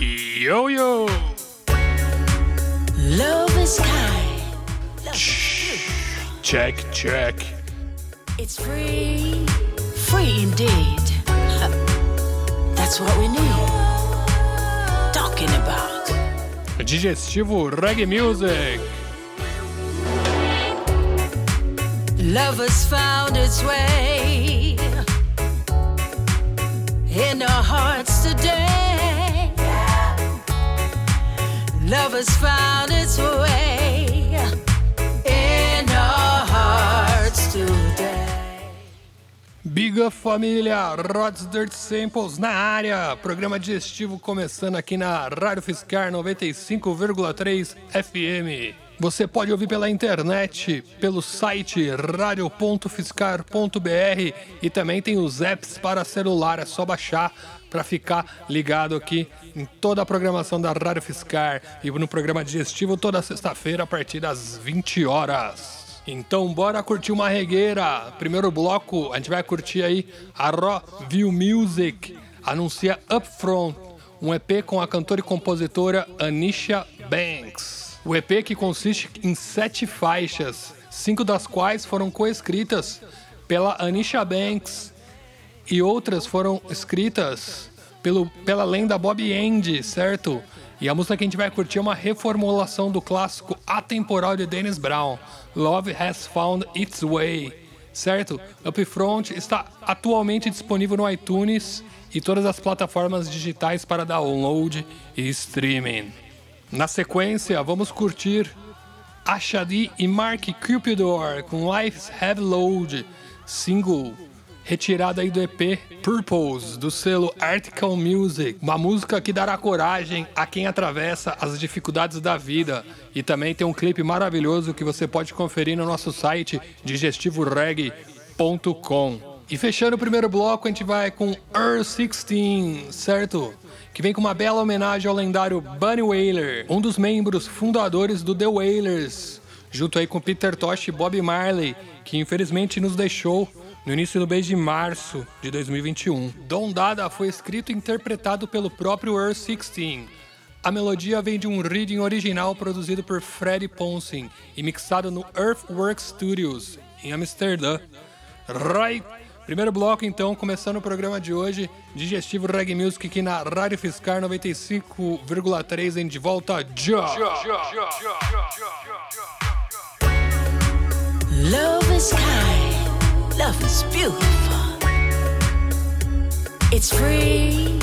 Yo yo! Love is kind. Check, check. It's free. Free indeed. That's what we need. Talking about. Digestivo Reggae Music. Love has found its way in our hearts today. Love has found its way in our hearts today. Biga Família, Rods Dirt Samples na área. Programa digestivo começando aqui na Rádio Fiscar 95,3 FM. Você pode ouvir pela internet, pelo site radio.fiscar.br e também tem os apps para celular, é só baixar para ficar ligado aqui em toda a programação da Rádio Fiscar e no programa digestivo toda sexta-feira a partir das 20 horas. Então bora curtir uma regueira. Primeiro bloco, a gente vai curtir aí a Raw View Music, anuncia Upfront, um EP com a cantora e compositora Anisha Banks. O EP que consiste em sete faixas, cinco das quais foram coescritas pela Anisha Banks e outras foram escritas pelo, pela lenda Bob Andy, certo? E a música que a gente vai curtir é uma reformulação do clássico atemporal de Dennis Brown, Love Has Found Its Way, certo? Upfront está atualmente disponível no iTunes e todas as plataformas digitais para download e streaming. Na sequência, vamos curtir Ashadi e Mark Cupidor com Life's Heavy Load, single retirada aí do EP Purpose, do selo Article Music, uma música que dará coragem a quem atravessa as dificuldades da vida. E também tem um clipe maravilhoso que você pode conferir no nosso site digestivoreggae.com. E fechando o primeiro bloco, a gente vai com Earl 16, certo? que vem com uma bela homenagem ao lendário Bunny Wailer, um dos membros fundadores do The Wailers, junto aí com Peter Tosh e Bob Marley, que infelizmente nos deixou no início do mês de março de 2021. Don Dada foi escrito e interpretado pelo próprio Earth 16. A melodia vem de um reading original produzido por Freddie Ponsin e mixado no Earthworks Studios, em Amsterdã. Right Primeiro bloco, então, começando o programa de hoje, Digestivo Reggae Music aqui na Rádio Fiscar 95,3 em de volta já. Love is kind, love is beautiful. It's free,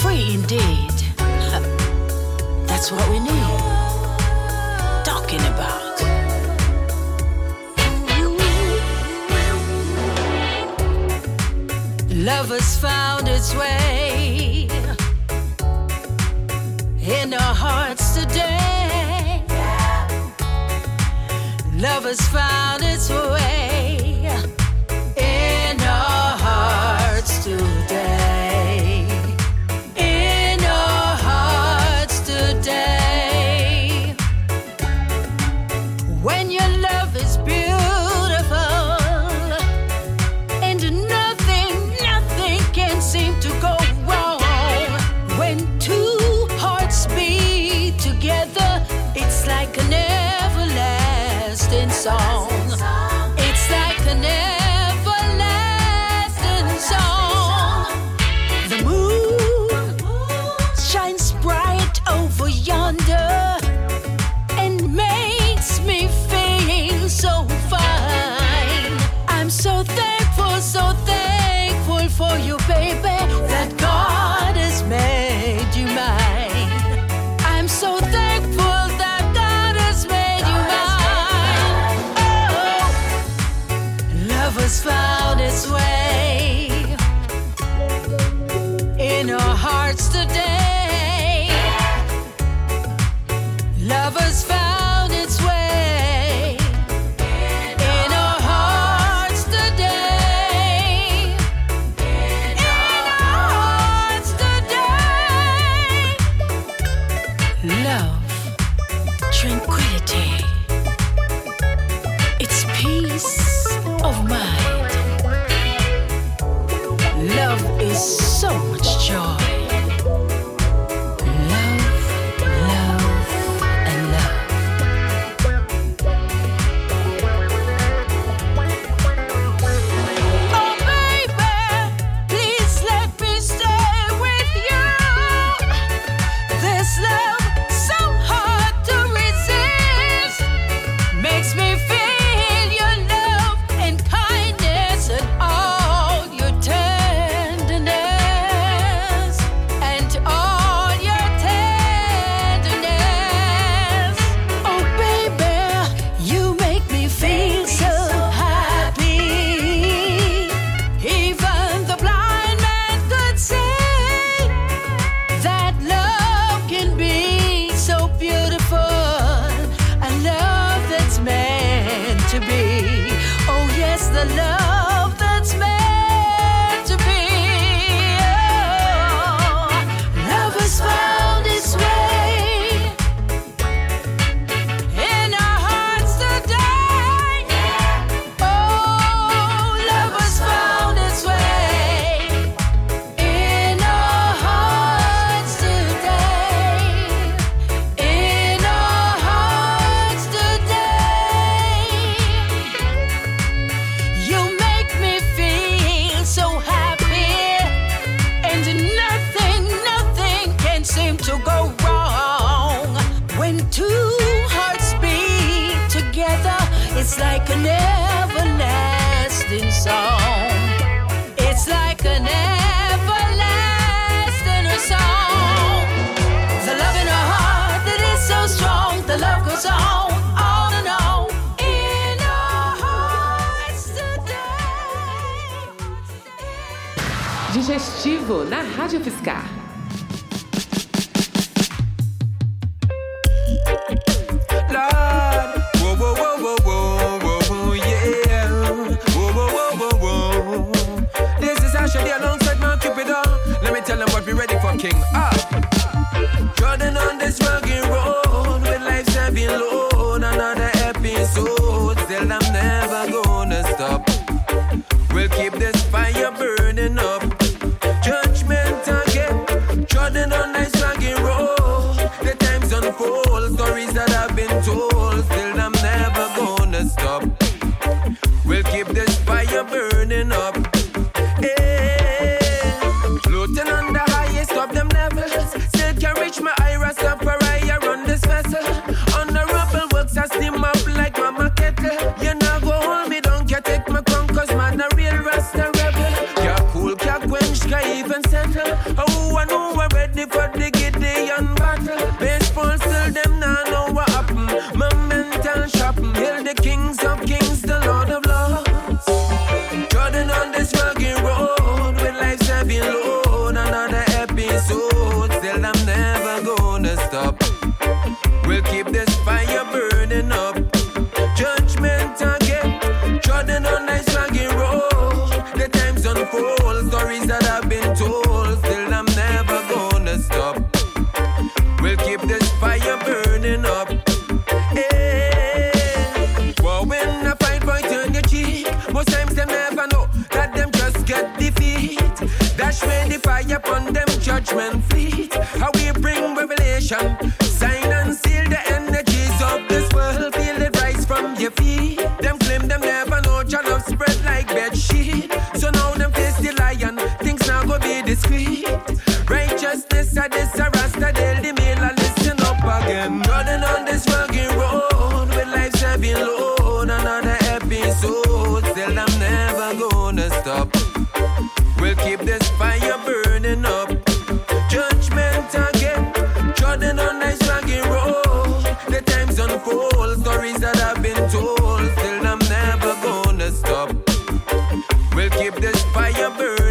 free indeed. That's what we need. Talking about. Love has found its way in our hearts today. Love has found its way Na Rádio Fiscar.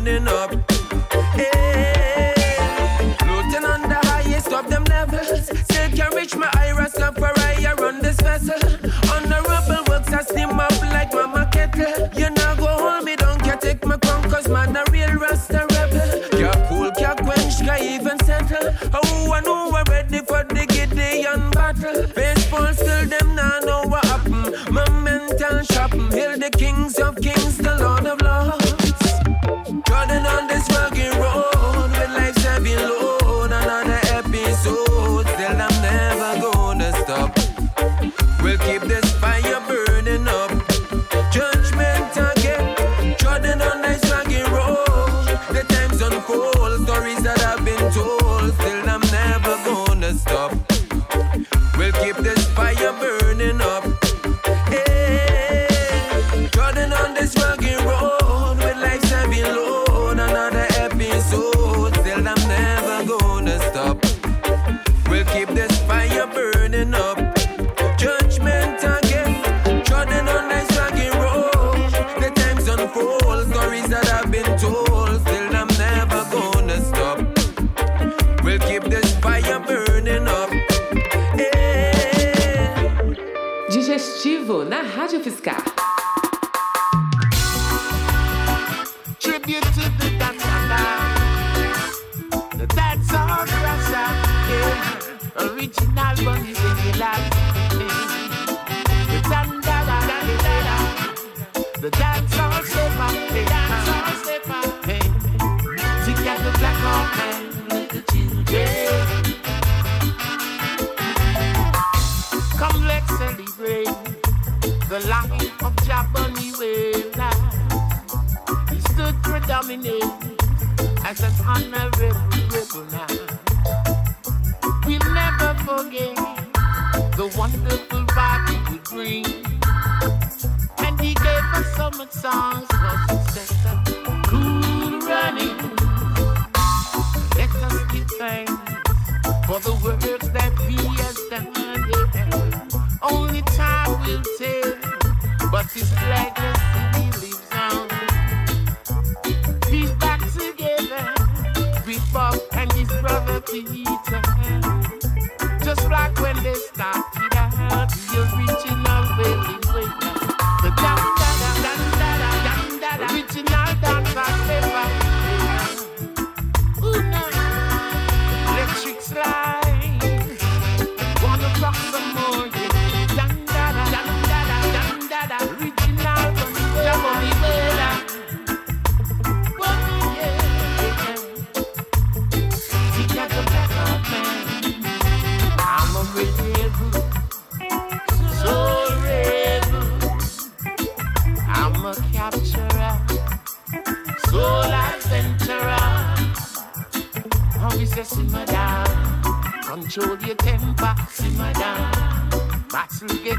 burning up. Hey, floating on the highest of them levels. Still can reach my iris up for I run this vessel. Honorable works, I steam up like Mama Kettle. You now go hold me, don't care take my crown, cause man, a real rasta rebel. Can't cool, can't quench, can't even settle. Oh, I know we're ready for the Gideon battle. Baseball still them now know what happened. My mental shopping, hail the kings of kings. on the sluge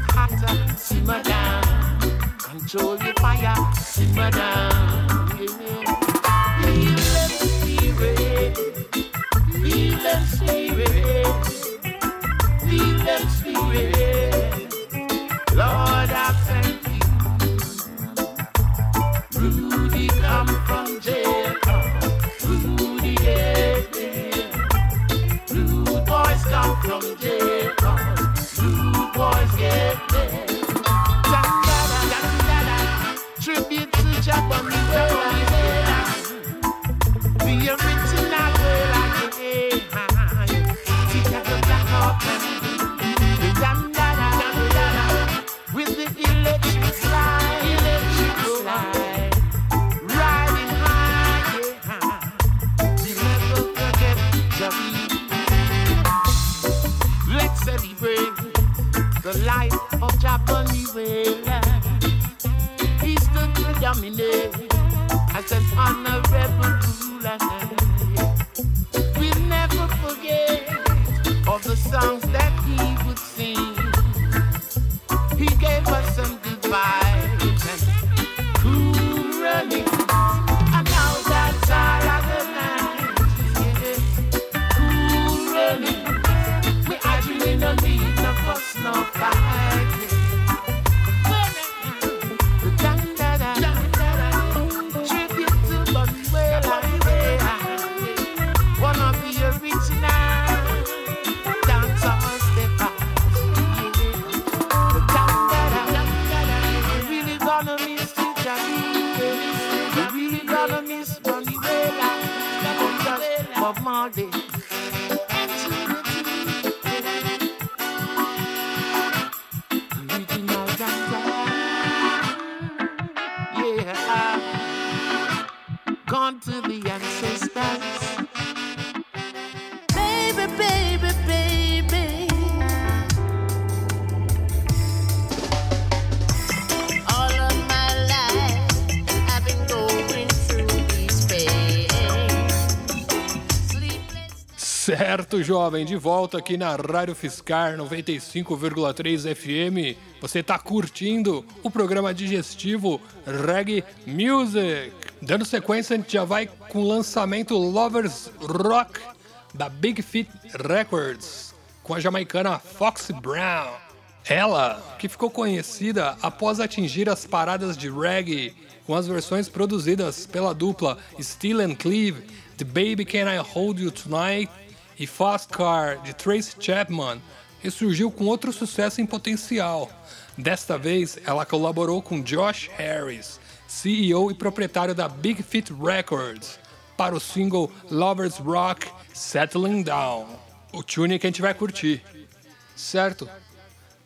Jovem, de volta aqui na Rádio Fiscar 95,3 FM. Você está curtindo o programa digestivo Reggae Music. Dando sequência, a gente já vai com o lançamento Lovers Rock da Big Fit Records, com a jamaicana Fox Brown. Ela, que ficou conhecida após atingir as paradas de reggae com as versões produzidas pela dupla Steel and Cleave, The Baby Can I Hold You Tonight e Fast Car de Tracy Chapman ressurgiu com outro sucesso em potencial. Desta vez, ela colaborou com Josh Harris, CEO e proprietário da Big Fit Records, para o single Lovers Rock Settling Down. O tune que a gente vai curtir, certo?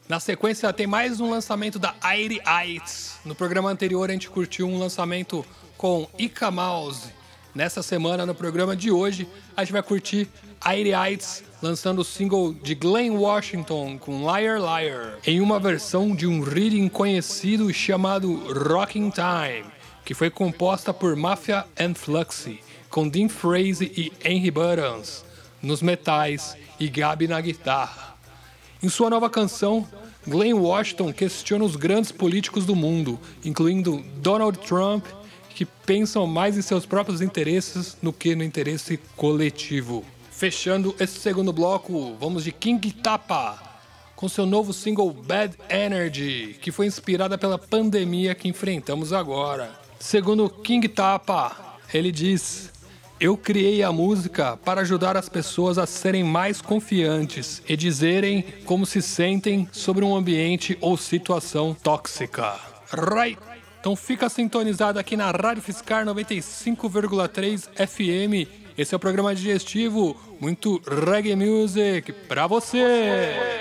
Na sequência, tem mais um lançamento da Aire Heights. No programa anterior, a gente curtiu um lançamento com Ika Mouse Nessa semana, no programa de hoje, a gente vai curtir Aire Heights lançando o single de Glenn Washington com Liar Liar, em uma versão de um reading conhecido chamado Rocking Time, que foi composta por Mafia and Fluxy, com Dean Frazee e Henry Buttons nos metais e Gabi na guitarra. Em sua nova canção, Glenn Washington questiona os grandes políticos do mundo, incluindo Donald Trump, que pensam mais em seus próprios interesses do que no interesse coletivo. Fechando esse segundo bloco, vamos de King Tapa, com seu novo single Bad Energy, que foi inspirada pela pandemia que enfrentamos agora. Segundo King Tapa, ele diz: Eu criei a música para ajudar as pessoas a serem mais confiantes e dizerem como se sentem sobre um ambiente ou situação tóxica. Right. Então fica sintonizado aqui na Rádio Fiscar 95,3 FM. Esse é o programa digestivo, muito reggae music pra você.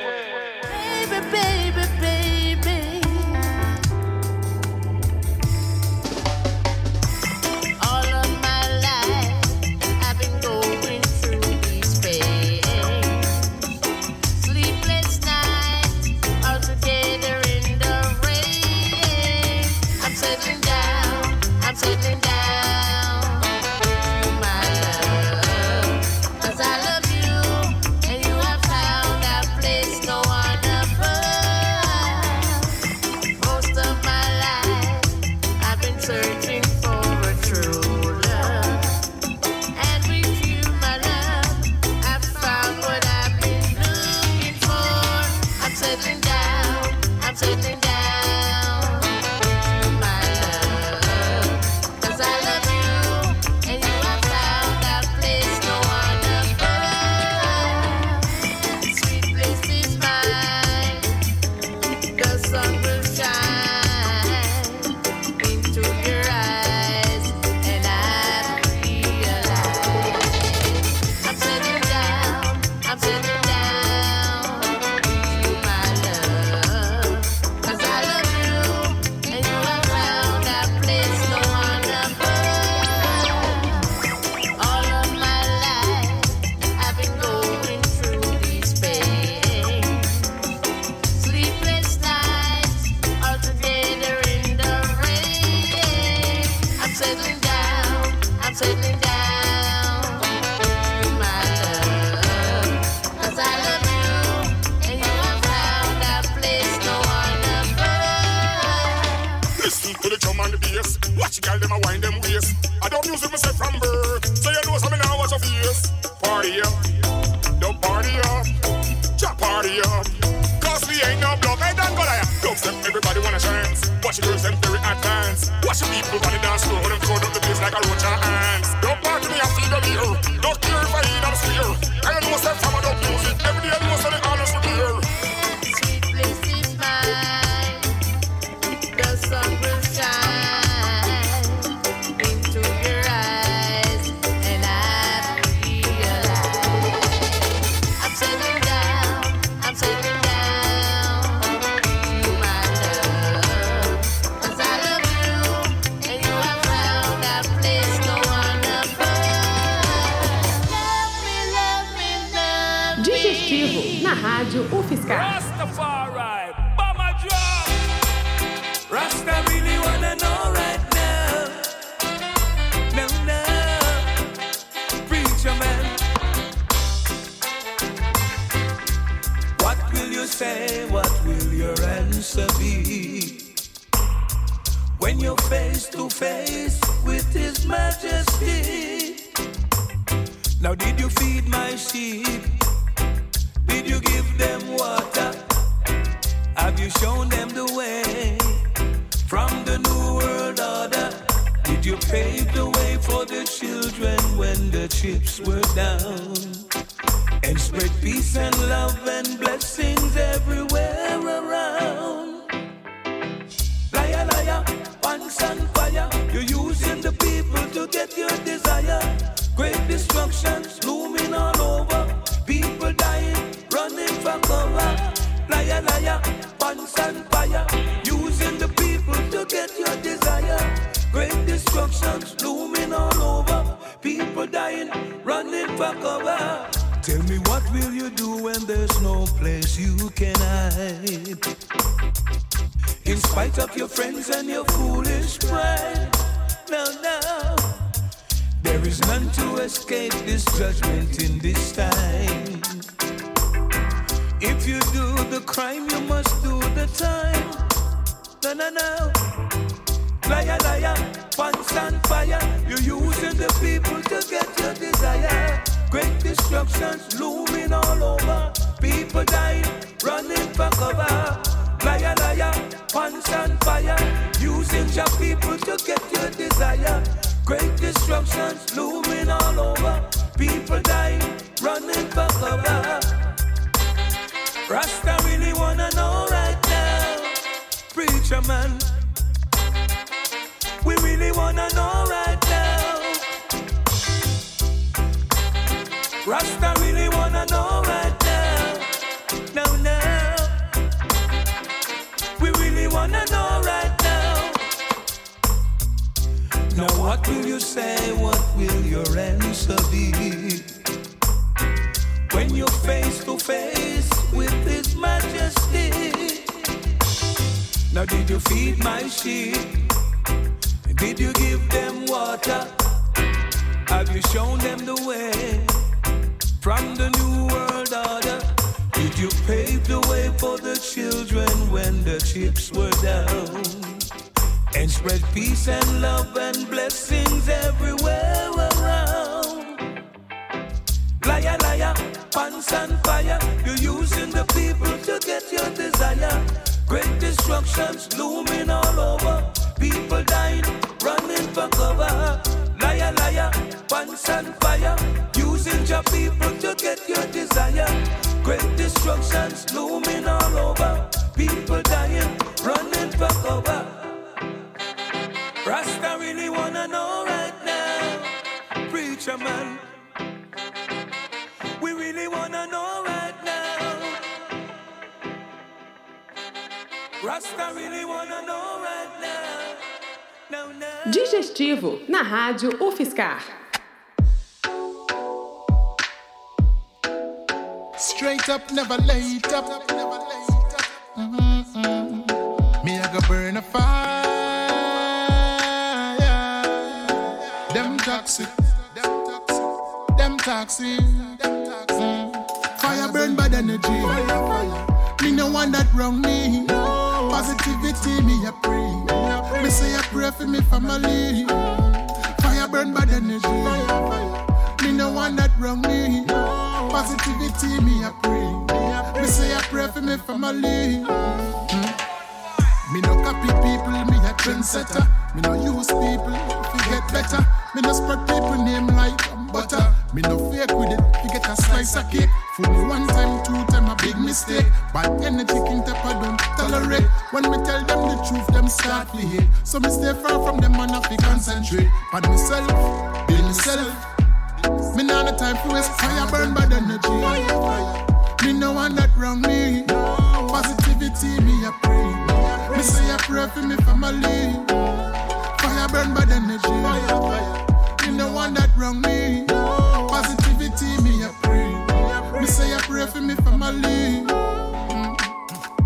When you're face to face with His Majesty. Now, did you feed my sheep? Did you give them water? Have you shown them the way from the new world order? Did you pave the way for the children when the chips were down? And spread peace and love and blessings everywhere around. Tell me what will you do when there's no place you can hide? In spite of your friends and your foolish pride. Now, now, there is none to escape this judgment in this time. If you do the crime, you must do the time. No, no, no. Liar, liar, pants and fire. You're using the people to get your desire. Great destructions looming all over. People dying, running for cover. Liar, liar, pants and fire. Using your people to get your desire. Great destructions looming all over. People dying, running for cover. Rasta Rasta really wanna know right now. No, no. We really wanna know right now. Now, what will you say? What will your answer be? When you're face to face with His Majesty. Now, did you feed my sheep? Did you give them water? Have you shown them the way from the new world order? Did you pave the way for the children when the chips were down? And spread peace and love and blessings everywhere around. Liar, liar, pants and fire. You're using the people to get your desire. Great destructions looming all over. People dying, running for cover. Liar, liar, pants and fire. Using people to get your desire. Great destructions looming all over. People dying, running for cover. Rasta really wanna know right now, preacher man. We really wanna know right now. Rasta really wanna know right now. No, no. Digestivo na Rádio UFSCar. Straight up, never late up. Mm-mm. Me, I go burn a fire. Them toxic. Them toxic. Fire burn bad energy. Me no want that wrong me. Positivity, me a pray. Me say I pray for me family. Fire burn bad energy. No want that wrong me. Positivity, me a pray. Me say I pray for me family. Me no copy people, me a trendsetter. Me no use people to get better. Me no spread people name like butter. Me no fake with it, you get a slice of cake. Fool me one time, two time, a big mistake. Bad energy king tap I don't tolerate. When me tell them the truth, them start to hate. So me stay far from them and I fi concentrate. But myself, be myself. Me nah no time for waste fire burn bad energy. Me no want that wrong me. Positivity me a pray. Me say I pray for me family. Fire burn bad energy. Me no want that wrong me. Positivity me a pray. Me say I pray for me family.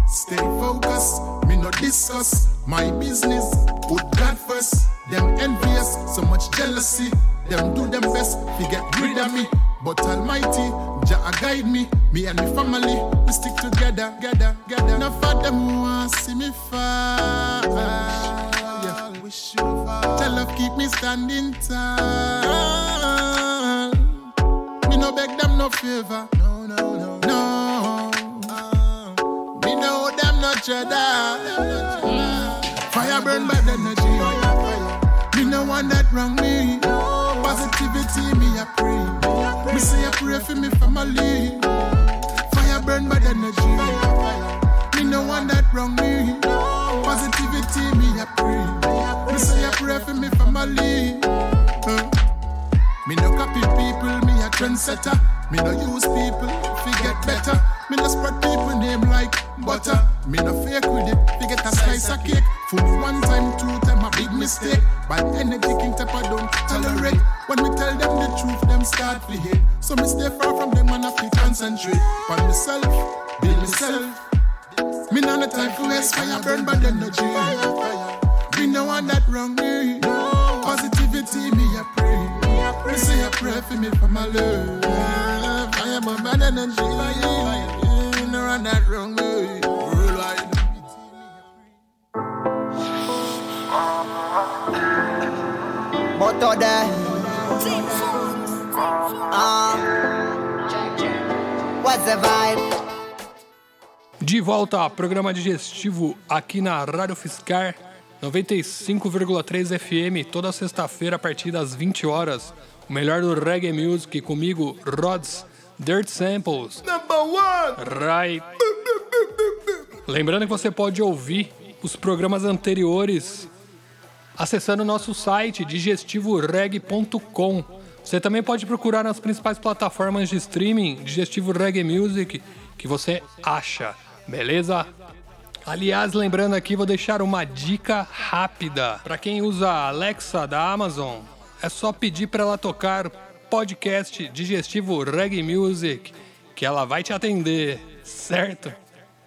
Stay focused, me no discuss my business. Put God first. Them envious, so much jealousy. Them do them best to get rid of me. But Almighty, Jah guide me. Me and me family, we stick together, together, together. Now for them who want see me fall. Yeah. Tell love keep me standing tall. Me no beg them no favor. No, no, no, no. Me know them no cheddar. Fire burn bad energy. Me no want that wrong me. Positivity me a pray. Me say I pray for me family. Fire burn bad energy. Me no want that wrong me. Positivity me a pray. Me say I pray for me family. Uh. Me no copy people, me a trendsetter. Me no use people, fi get better. Me no spread people name like butter. Me no fake with it. We get a slice of cake. Fool one time, two time, a big mistake. But energy king type I don't tolerate. When we tell them the truth, them start to hate. So me stay far from them and I concentrate. On myself, be myself. Me no time for waste fire, burn bad energy. Me no want that wrong me. Positivity, me a pray. Me say a pray for me for my love. Fire, burn bad energy. Me no want that wrong me. Worldwide. Moto there. Ah. What's the vibe? De volta ao programa digestivo aqui na Rádio UFSCar 95,3 FM, toda sexta-feira a partir das 20 horas. O melhor do reggae music comigo, Rods Dirt Samples. Number one. Right. Lembrando que você pode ouvir os programas anteriores acessando o nosso site digestivoreg.com. Você também pode procurar nas principais plataformas de streaming Digestivo Reggae Music que você acha, beleza? Aliás, lembrando aqui, vou deixar uma dica rápida. Para quem usa a Alexa da Amazon, é só pedir para ela tocar podcast Digestivo Reggae Music, que ela vai te atender, certo?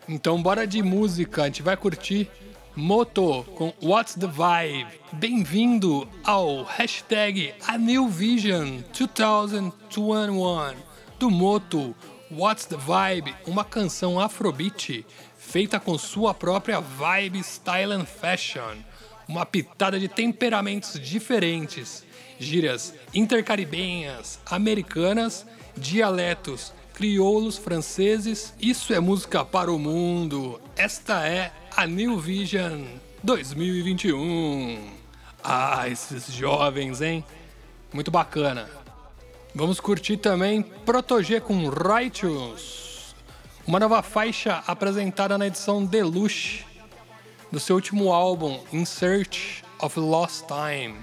Então bora de música, a gente vai curtir Moto com What's the Vibe. Bem-vindo ao hashtag A New Vision 2021 do Moto What's the Vibe, uma canção afrobeat feita com sua própria vibe, style and fashion. Uma pitada de temperamentos diferentes, gírias intercaribenhas, americanas, dialetos crioulos franceses. Isso é música para o mundo. Esta é a New Vision 2021. Ah, esses jovens, hein? Muito bacana. Vamos curtir também Protogé com Righteous, uma nova faixa apresentada na edição Deluxe do seu último álbum In Search of Lost Time,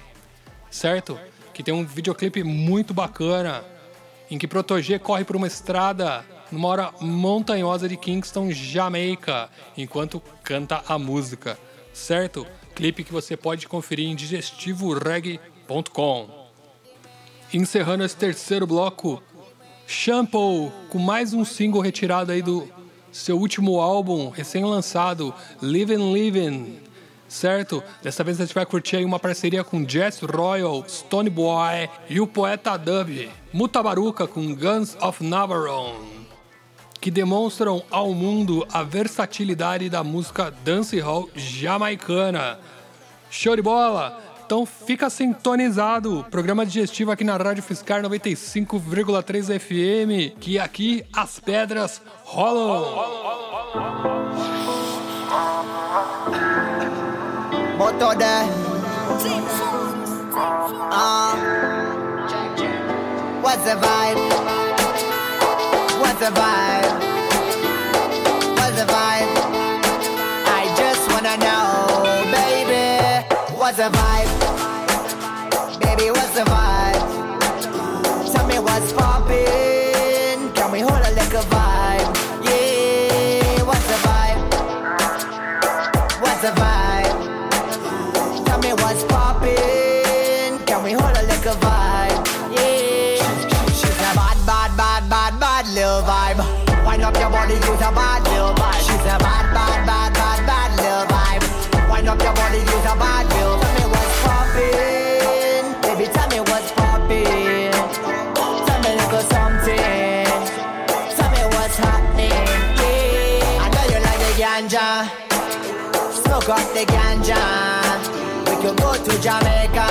certo? Que tem um videoclipe muito bacana em que Protogé corre por uma estrada numa hora montanhosa de Kingston, Jamaica, enquanto canta a música, certo? Clipe que você pode conferir em digestivoreg.com. Encerrando esse terceiro bloco, Shampoo, com mais um single retirado aí do seu último álbum recém-lançado, Livin' Livin', certo? Dessa vez a gente vai curtir aí uma parceria com Jess Royal, Stone Boy e o poeta dub Mutabaruka com Guns of Navarone, que demonstram ao mundo a versatilidade da música dancehall jamaicana. Show de bola! Então fica sintonizado, programa digestivo aqui na Rádio Fiscar 95,3 FM, que aqui as pedras rolam. Moto there. Ah. What's the vibe? What's the vibe? What's the vibe? I just wanna know, baby. What's the vibe? Baby, what's the vibe? Tell me what's poppin'. The ganja. We could go to Jamaica.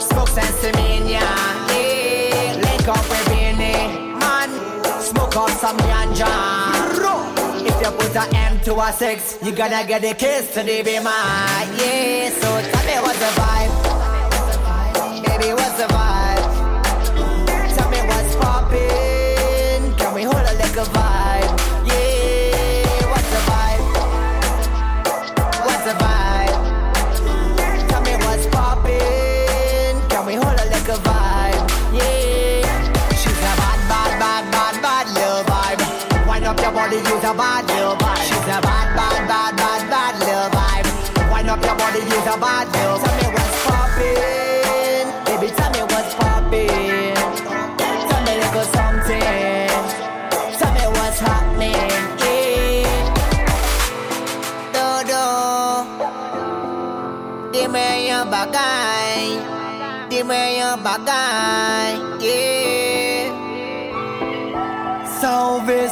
Smoke Sensimania. Yeah. Link up with Beenie. Man, smoke up some ganja. If you put a M to a six, you gonna get a kiss to the be my yeah. So tell me what's the vibe, use a bad little vibe. She's a bad, bad, bad, bad, bad little vibe. Wind up your body, use a bad little. Tell me what's poppin', baby. Tell me what's poppin'. Tell me little something. Tell me what's happening. Yeah. Dodo, dime yang bagay, dime yang bagay. Yeah. Sauve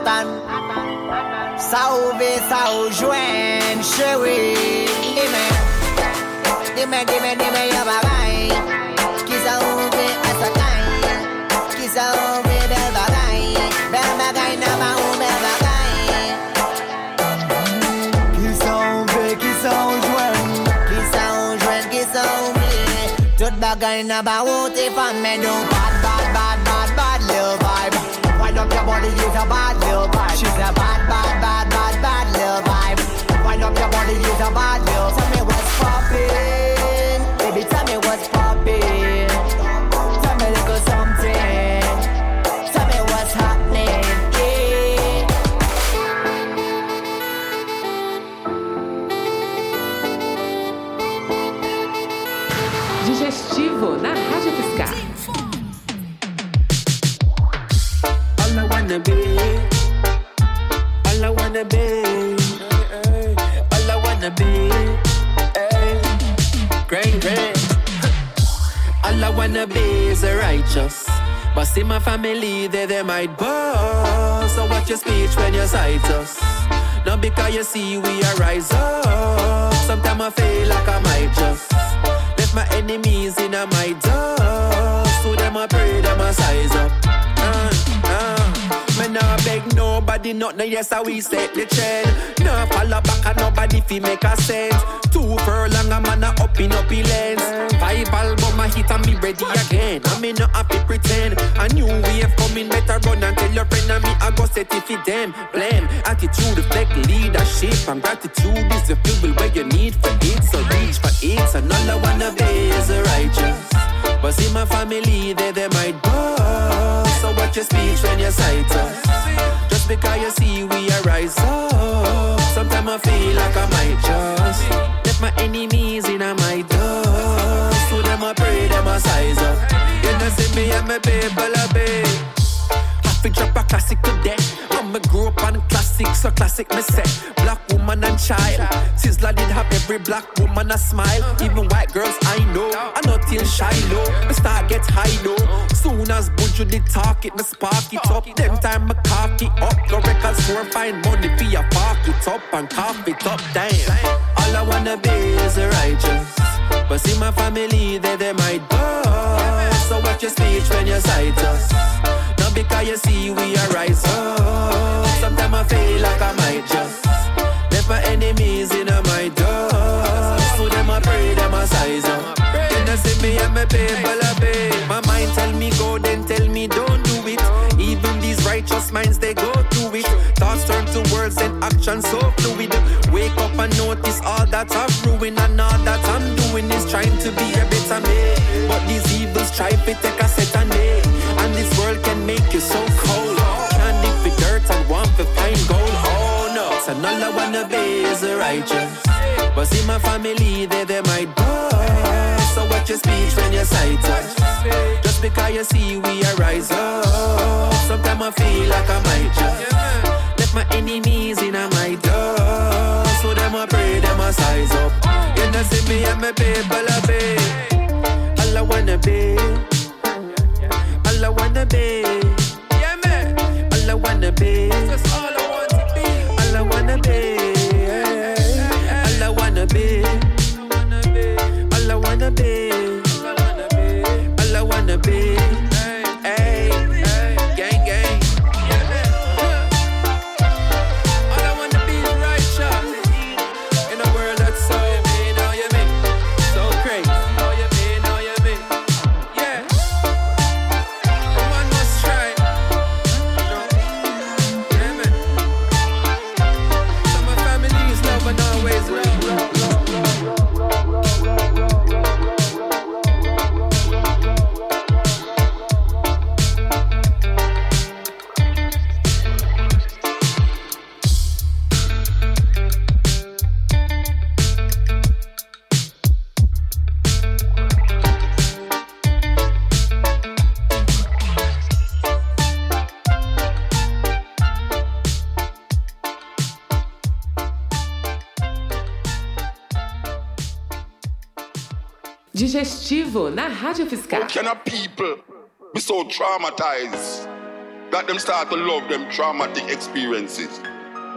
São João. Atan. Sauve São João. Chérie. Dime. Dime, dime, dime yang bagay. Que sauve essa cai. Que sauve bel bagay. Bel bagay na mau bel bagay. Que sauve, que São João. Que São João, que sauve. Tout bagay na baout if I'm me do bad, bad, body, use a bad little vibe. She's a bad, bad, bad, bad, bad little vibe. Wind up your body, use a bad little. Wanna be, all I wanna be, all I wanna be, eh. great, great. All I wanna be is a righteous. But see my family, they, they might boast. So watch your speech when you cite us. Not because you see we are rise up. Sometimes I feel like I might just left my enemies in a my. Nobody, not no yes, how we set the trend. Nah follow back and nobody fi make a sense. Two furlong, a man a up in up lens. Five album a hit and me ready again. I me not happy pretend. A new wave coming, better run and tell your friend and me I go set it for them. Blame attitude, reflect leadership and gratitude is the fuel where you need for it. So reach for it, and all I wanna be is righteous. But see my family, they they might bust. So watch your speech when you cite us. Just because you see we are rise up. Sometimes I feel like I might just let my enemies in my dust. So them I pray, them I size up. You know see me and my people a big. To drop a classic today. I'm a grow up on classics, so classic me say. Black woman and child. Sizzla did have every black woman a smile. Even white girls I know. I not till shy low. Me start get high low. Soon as Buju did talk it, me spark it up. Them time me cock it up. Go record store, find money for your park it up and cough it up. Damn. All I wanna be is a righteous. But see my family, they they might bust. So watch your speech when you cite us. Not because you see we are rise. Sometimes I feel like I might just left my enemies in my dust. So them I pray, them I size up. You know see me and my people a pay. My mind tell me go, then tell me don't do it. Even these righteous minds they go through it. Thoughts turn to words and actions so fluid. Wake up and notice all that I've ruined and all that I'm doing is trying to be a better me. But these evils try to take a is righteous. But see my family, they they might bust. So watch your speech when you cite us. Just because you see we are rise up. Sometimes I feel like I might just left my enemies in my dust. So them I pray, them I size up. You know see me and my people a be. All I wanna be. All I wanna be. Digestivo na Rádio UFSCar. How can a people be so traumatized that them start to love them traumatic experiences?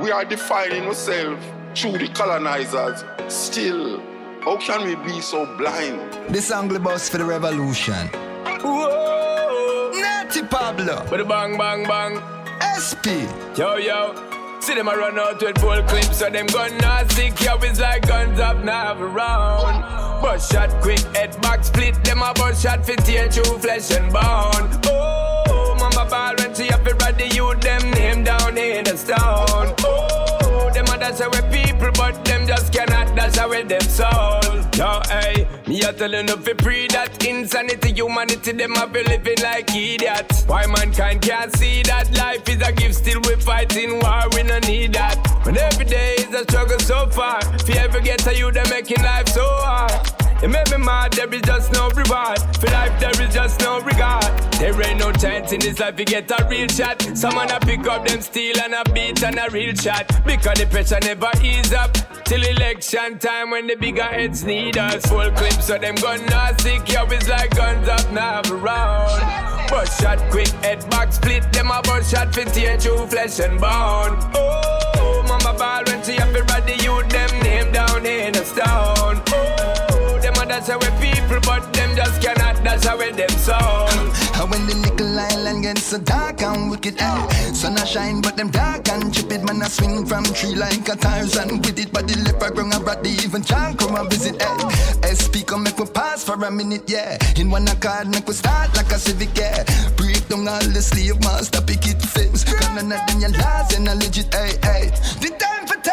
We are defining ourselves through the colonizers. Still, how can we be so blind? This angle bus for the revolution. Whoa. Natty Pablo. With a bang, bang, bang. SP. Yo, yo. See them a run out with full clips, so them gun not sick. Yo, it's like guns up now around. Bust shot quick, head back split. Them a bust shot fit tear through flesh and bone. Oh, mama ball when she up it ready, you them name down in the stone. Oh, a dash away people, but them just cannot dash away them soul. Yo, hey, me a telling you fi pre that insanity, humanity, them a be living like idiots. Why mankind can't see that life is a gift, still we fighting war, we no need that. When every day is a struggle so far, if you ever get to you, they making life so hard. It made me mad, there is just no reward. For life, there is just no regard. There ain't no chance in this life, you get a real shot. Someone a pick up them steel and a beat and a real shot. Because the pressure never ease up. Till election time when the bigger heads need us. Full clips so them gun not sick, yo, it's like guns up now around. Bust shot quick, head back split, them a bust shot fit tear through flesh and bone. Oh, mama ball when she up it ready, you them name down in a stone. Oh, a dash away people, but them just cannot that's how away them soul. And when the nickel island gets so dark and wicked, eh? Sun a shine, but them dark and chip it. Man, I swing from tree like a Tarzan with it. But the leopard ground, I the even John come and visit, eh? SP come make we pass for a minute, yeah. In one accord, make we start like a civic, yeah. Break down all the slave master, pick it fence. None of them your laws and a legit, hey, hey. The time for talking,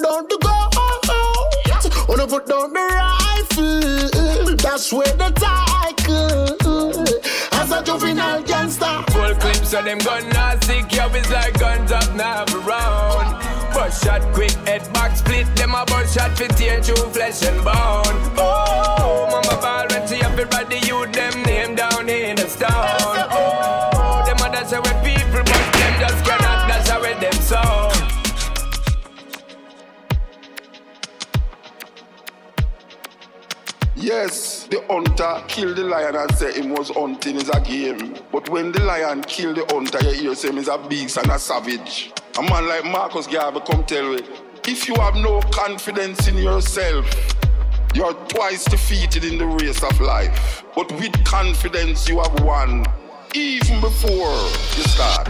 put down the guns, wanna put down the rifle. That's where the title. As a juvenile gangster. Full clips, so them gun sick, yo, it's like guns up now around. Bust shot quick, head back split, them a bust shot fit tear through flesh and bone. Oh, mama ball when she up it you them name down in a stone. Oh, them a dash away people, but them just cannot Yes, the hunter killed the lion and said him was hunting is a game. But when the lion killed the hunter, you hear him is a beast and a savage. A man like Marcus Garvey come tell you, if you have no confidence in yourself, you're twice defeated in the race of life. But with confidence you have won, even before you start.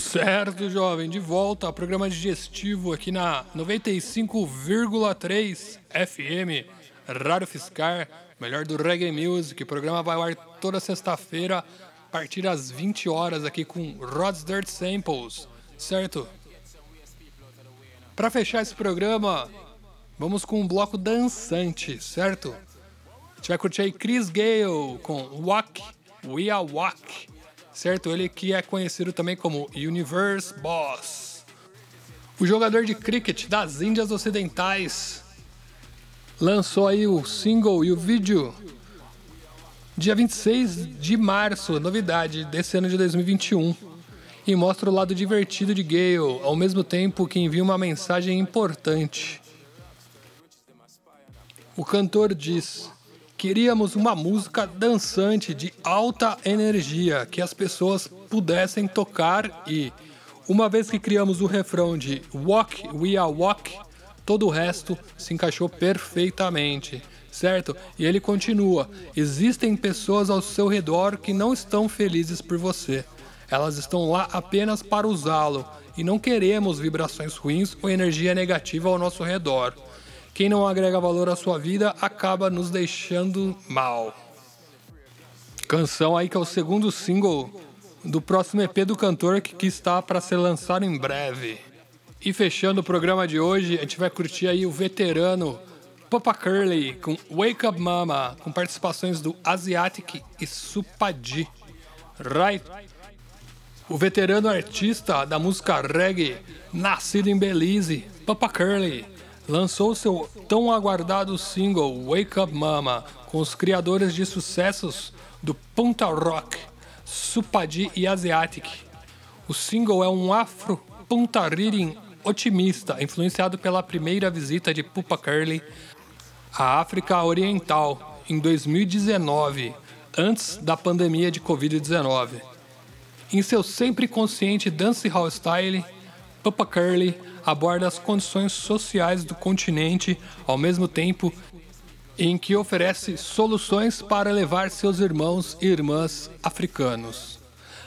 Certo, jovem, de volta ao programa digestivo aqui na 95,3 FM, Rádio Fiscar, melhor do Reggae Music. O programa vai ao ar toda sexta-feira, a partir das 20 horas, aqui com Rod's Dirt Samples, certo? Para fechar esse programa, vamos com um bloco dançante, certo? A gente vai curtir aí Chris Gale com Walk, We Are Walk certo? Ele que é conhecido também como Universe Boss. O jogador de cricket das Índias Ocidentais lançou aí o single e o vídeo dia 26 de março, novidade desse ano de 2021, e mostra o lado divertido de Gale, ao mesmo tempo que envia uma mensagem importante. O cantor diz queríamos uma música dançante de alta energia que as pessoas pudessem tocar e, uma vez que criamos o refrão de Walk We Are Walk, todo o resto se encaixou perfeitamente, certo? E ele continua: existem pessoas ao seu redor que não estão felizes por você. Elas estão lá apenas para usá-lo e não queremos vibrações ruins ou energia negativa ao nosso redor. Quem não agrega valor à sua vida acaba nos deixando mal. Canção aí que é o segundo single do próximo EP do cantor que, está para ser lançado em breve. E fechando o programa de hoje, a gente vai curtir aí o veterano Papa Curly com Wake Up Mama, com participações do Asiatic e Supadi. Right? O veterano artista da música reggae, nascido em Belize, Papa Curly, lançou seu tão aguardado single Wake Up Mama com os criadores de sucessos do Punta Rock, Supadi e Asiatic. O single é um afro-punta reading otimista, influenciado pela primeira visita de Pupa Curly à África Oriental em 2019, antes da pandemia de Covid-19. Em seu sempre consciente dancehall style, Papa Curly aborda as condições sociais do continente ao mesmo tempo em que oferece soluções para levar seus irmãos e irmãs africanos.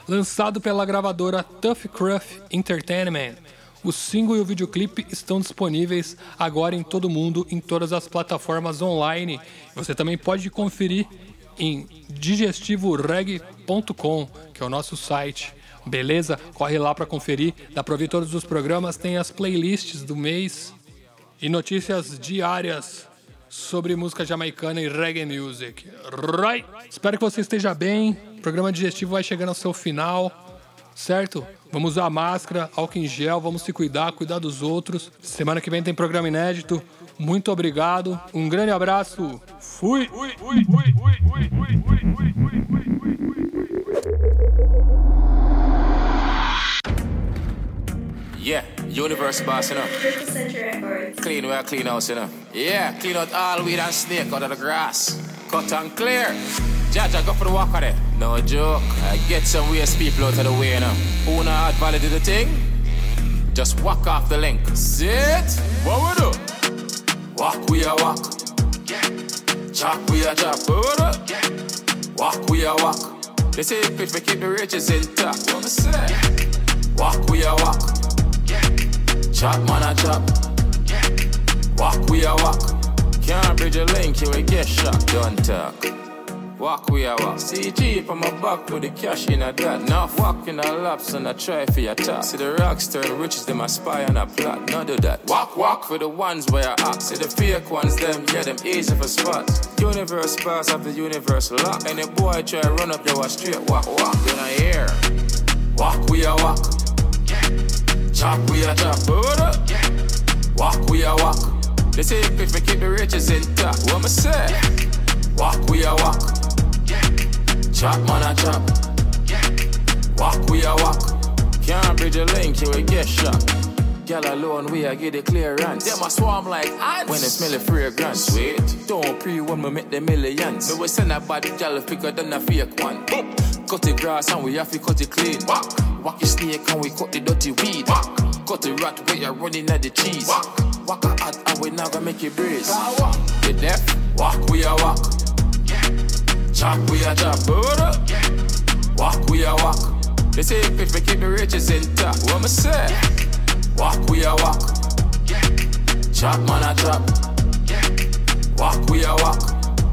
Lançado pela gravadora Tough Cruff Entertainment, o single e o videoclipe estão disponíveis agora em todo mundo em todas as plataformas online. Você também pode conferir em digestivoreg.com, que é o nosso site. Beleza? Corre lá para conferir. Dá para ouvir todos os programas, tem as playlists do mês e notícias diárias sobre música jamaicana e reggae music. Right? Espero que você esteja bem. O programa digestivo vai chegando ao seu final, certo? Vamos usar máscara, álcool em gel, vamos se cuidar, cuidar dos outros. Semana que vem tem programa inédito. Muito obrigado. Um grande abraço. Fui. Yeah, universe boss, you know. Clean, we are clean house, you know. Yeah, clean out all weed and snake out of the grass. Cut and clear. Jaja, go for the walk of it. No joke. I get some waste people out of the way, you know. Who not hard valid the thing? Just walk off the link. Sit. What we do? Walk we a walk. Chop we a chop. What we do? Walk we a walk. They say pitch, we keep the riches intact. What me say? Walk we a walk. Chop man a chop. Walk we a walk. Can't bridge a link, you will get shot. Don't talk. Walk we a walk. CG from my back with the cash in a that. Now walk in a laps and I try for your top. See the rocks turn riches, them I spy on a plot. Not do that. Walk, walk for the ones where I act. See the fake ones, them, yeah, them easy for spot. Universe pass of the universe lock. Any boy try run up your straight walk, walk. Then I hear. Walk we a walk. We a up. Walk we a walk. They say pitch, we keep the riches intact. What me say? Walk we a walk. Chop man a chop. Walk we a walk. Can't bridge a link, you will get shot. Girl alone, we a get the clearance. Them a swarm like ants when they smell the fragrance. Sweet, don't pre when we make the millions. Me we send a bad girl bigger than a fake one. Cut the grass and we have to cut it clean. Walk, walk the snake and we cut the dirty weed. Walk, cut the rat where you're running at the cheese. Walk, walk a hot and we never make it breeze. You deaf? Walk we a walk. Chop we a chop. Up. Walk we a walk. They say pitch we keep the riches intact. What me say? Walk we a walk. Yeah. Chop man a chop. Yeah. Walk we a walk.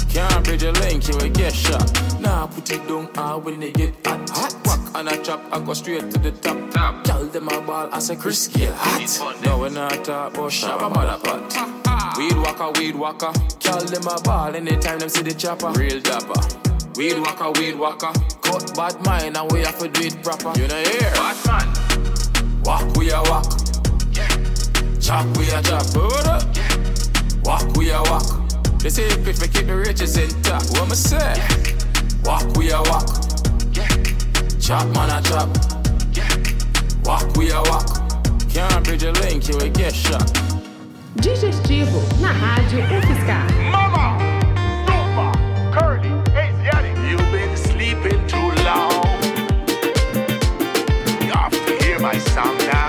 Can't bridge a link, you will get shot. Nah, put it down hard when they get hot. Hot walk and a chop, I go straight to the top. top. Tell them a ball a Chris get hot. No, we not talk oh, about shabba mother pot. Weed walker, weed walker. Tell them a ball anytime them see the chopper. Real dapper. Weed walker, weed walker. Cut bad mind and we have to do it proper. You know here. Bad man. Walk we a walk. Chop we a chop. Walk we a walk. They say if we keep the riches intact, what me say? Walk we a walk. Chop man a chop. Walk we a walk. Can't bridge a link, you will get shot. Digestivo na rádio UFSCar. Mama, Pupa, Curly, Asiatic. You've been sleeping too long. You have to hear my sound now.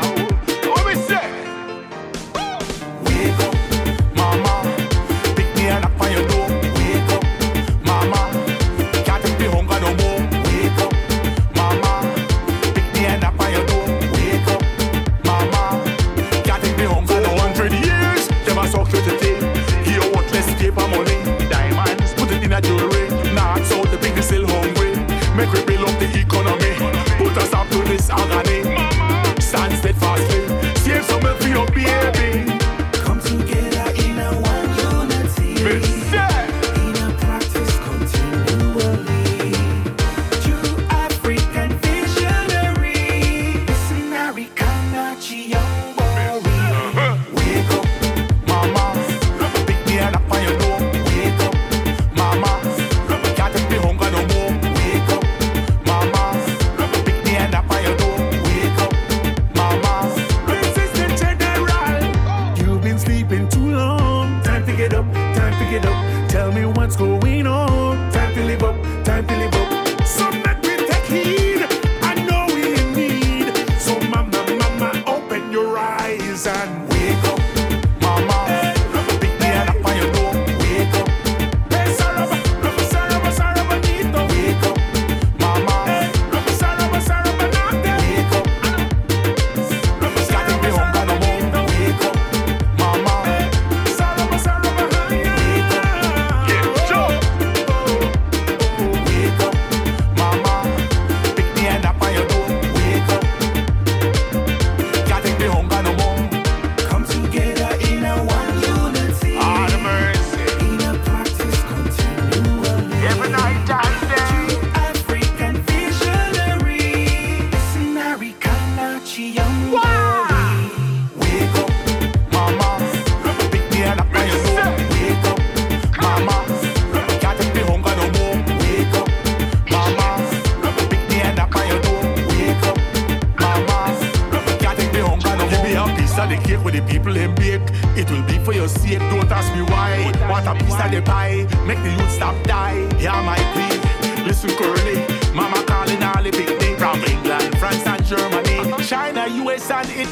去阳光。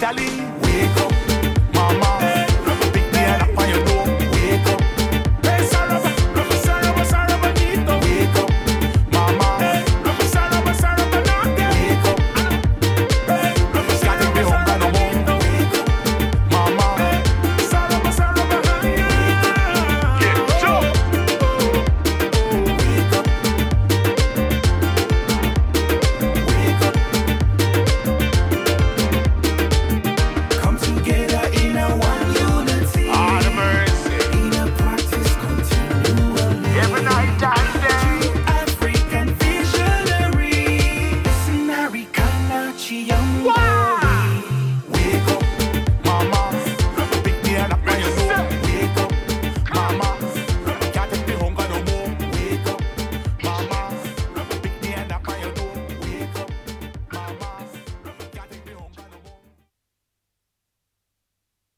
Italy. Wake up, mama.